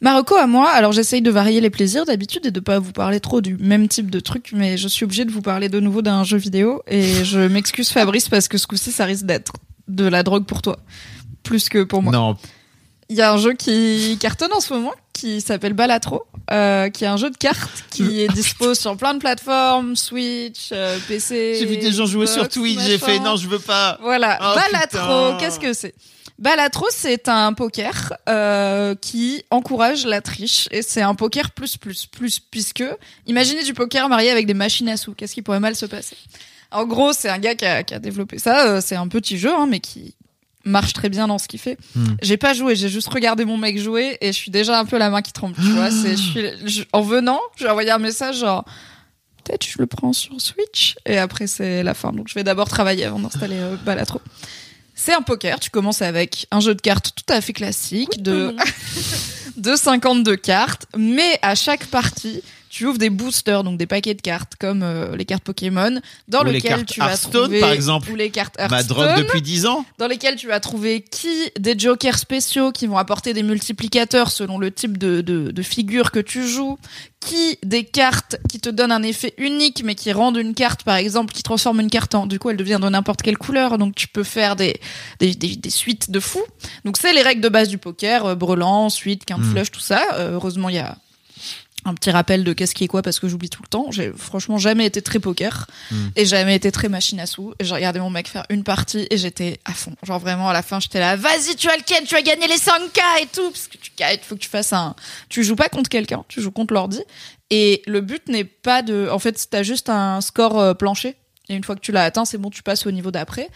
Marocco à moi, alors j'essaye de varier les plaisirs d'habitude et de pas vous parler trop du même type de truc, mais je suis obligée de vous parler de nouveau d'un jeu vidéo et je m'excuse Fabrice parce que ce coup-ci ça risque d'être de la drogue pour toi, plus que pour moi. Non, Il y a un jeu qui cartonne en ce moment qui s'appelle Balatro, euh, qui est un jeu de cartes qui est dispo sur plein de plateformes, Switch, euh, PC. j'ai vu des gens jouer sur Twitch, j'ai fait non, je veux pas. Voilà, Oh, Balatro, qu'est-ce que c'est? Balatro, c'est un poker euh, qui encourage la triche et c'est un poker plus plus plus puisque imaginez du poker marié avec des machines à sous. Qu'est-ce qui pourrait mal se passer? En gros, c'est un gars qui a, qui a développé ça. euh, c'est un petit jeu, hein, mais qui marche très bien dans ce qu'il fait. Hmm. J'ai pas joué, j'ai juste regardé mon mec jouer et je suis déjà un peu la main qui tremble. Tu vois, c'est je je- en venant, j'ai envoyé un message genre peut-être je le prends sur Switch? Et après c'est la fin. Donc je vais d'abord travailler avant d'installer euh, Balatro. C'est un poker, tu commences avec un jeu de cartes tout à fait classique de de 52 cartes, mais à chaque partie, tu ouvres des boosters, donc des paquets de cartes comme euh, les cartes Pokémon, dans Ou les lesquelles cartes tu vas trouver par exemple. ou les cartes Ma drogue depuis 10 ans. dans lesquels tu vas trouver qui des jokers spéciaux qui vont apporter des multiplicateurs selon le type de, de, de figure que tu joues, qui des cartes qui te donnent un effet unique mais qui rendent une carte par exemple qui transforme une carte en du coup elle devient de n'importe quelle couleur donc tu peux faire des des, des, des suites de fous donc c'est les règles de base du poker euh, brelan suite quinte Mm. flush tout ça Euh, heureusement il y a un petit rappel de qu'est-ce qui est quoi parce que j'oublie tout le temps. J'ai franchement jamais été très poker Mm. et jamais été très machine à sous. Et j'ai regardé mon mec faire une partie et j'étais à fond. Genre vraiment à la fin j'étais là, vas-y tu as le ken, tu vas gagner les 5K et tout parce que tu gagnes, faut que tu fasses un. Tu joues pas contre quelqu'un, tu joues contre l'ordi. Et le but n'est pas de, en fait t'as juste un score euh, plancher et une fois que tu l'as atteint c'est bon tu passes au niveau d'après.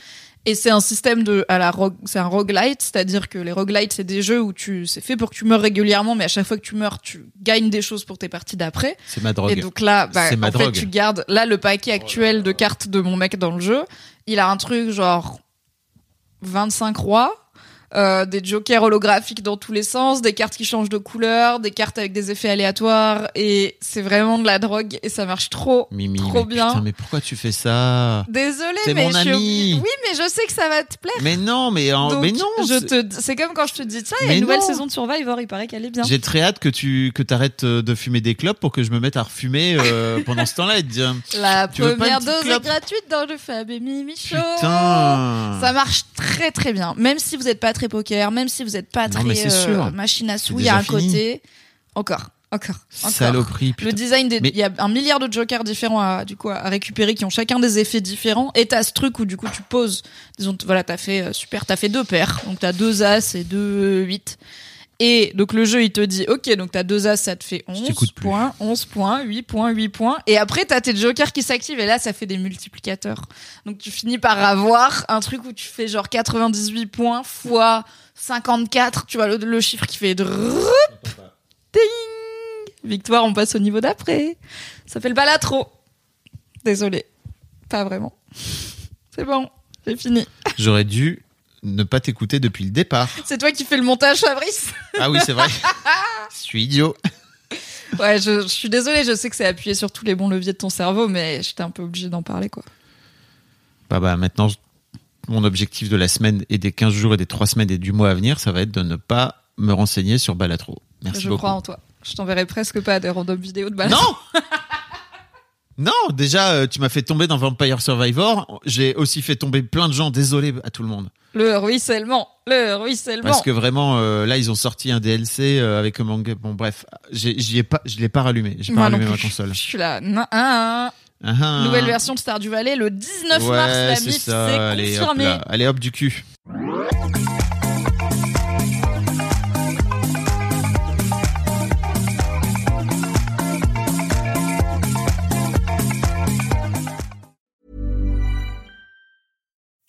Et c'est un système de à la rogue, c'est un roguelite, c'est-à-dire que les roguelites c'est des jeux où tu c'est fait pour que tu meurs régulièrement, mais à chaque fois que tu meurs, tu gagnes des choses pour tes parties d'après. C'est ma drogue. Et donc là, bah, en fait, drogue. tu gardes là le paquet actuel de cartes de mon mec dans le jeu. Il a un truc genre 25 rois. Euh, des jokers holographiques dans tous les sens, des cartes qui changent de couleur, des cartes avec des effets aléatoires, et c'est vraiment de la drogue, et ça marche trop, Mimi, trop mais bien. Putain, mais pourquoi tu fais ça? Désolée, mais mon je suis ami. Oui, mais je sais que ça va te plaire. Mais non, mais, en- Donc, mais non. je c'est- te, c'est comme quand je te dis, tiens, il y a une nouvelle non. saison de Survivor, il paraît qu'elle est bien. J'ai très hâte que tu que arrêtes de fumer des clopes pour que je me mette à refumer euh, pendant ce temps-là et te dire La Tu première dose est gratuite dans le Fab et Mimi Show. putain. Ça marche très très bien. Même si vous n'êtes pas très poker, même si vous n'êtes pas Non, mais très euh, machine à sous, il y a un fini. côté. Encore, encore, encore. Saloperie. Le design des, Mais- il y a un milliard de jokers différents à, du coup, à récupérer qui ont chacun des effets différents. Et t'as ce truc où du coup tu poses, disons, voilà, t'as fait, euh, super, t'as fait deux paires. Donc t'as deux as et deux 8. Et donc le jeu il te dit, ok, donc t'as deux as, ça te fait 11 t'écoute plus. points, 11 points, 8 points, 8 points. Et après t'as tes jokers qui s'activent et là ça fait des multiplicateurs. Donc tu finis par avoir un truc où tu fais genre 98 points fois 54, tu vois le, le chiffre qui fait ding Victoire, on passe au niveau d'après. Ça fait le balatro. Désolé. Pas vraiment. C'est bon, j'ai fini. J'aurais dû ne pas t'écouter depuis le départ. C'est toi qui fais le montage, Fabrice Ah oui, c'est vrai. Je suis idiot. Ouais, je, je suis désolée, je sais que c'est appuyé sur tous les bons leviers de ton cerveau, mais j'étais un peu obligée d'en parler, quoi. Bah bah maintenant je- mon objectif de la semaine et des 15 jours et des 3 semaines et du mois à venir, ça va être de ne pas me renseigner sur Balatro. Merci je beaucoup. crois en toi. Je t'enverrai presque pas des random vidéos de balatro. Non Non, déjà, euh, tu m'as fait tomber dans Vampire Survivor. J'ai aussi fait tomber plein de gens. Désolé à tout le monde. Le ruissellement, le ruissellement. Parce que vraiment, euh, là, ils ont sorti un DLC euh, avec un manga. Bon, bref, j'y ai pas, je l'ai pas rallumé. J'ai pas non rallumé ma console. Je suis là. nan. Ah, ah. Nouvelle version de Stardew Valley le 19 Ouais, mars, la c'est Allez, hop confirmé. là. Allez, hop du cul.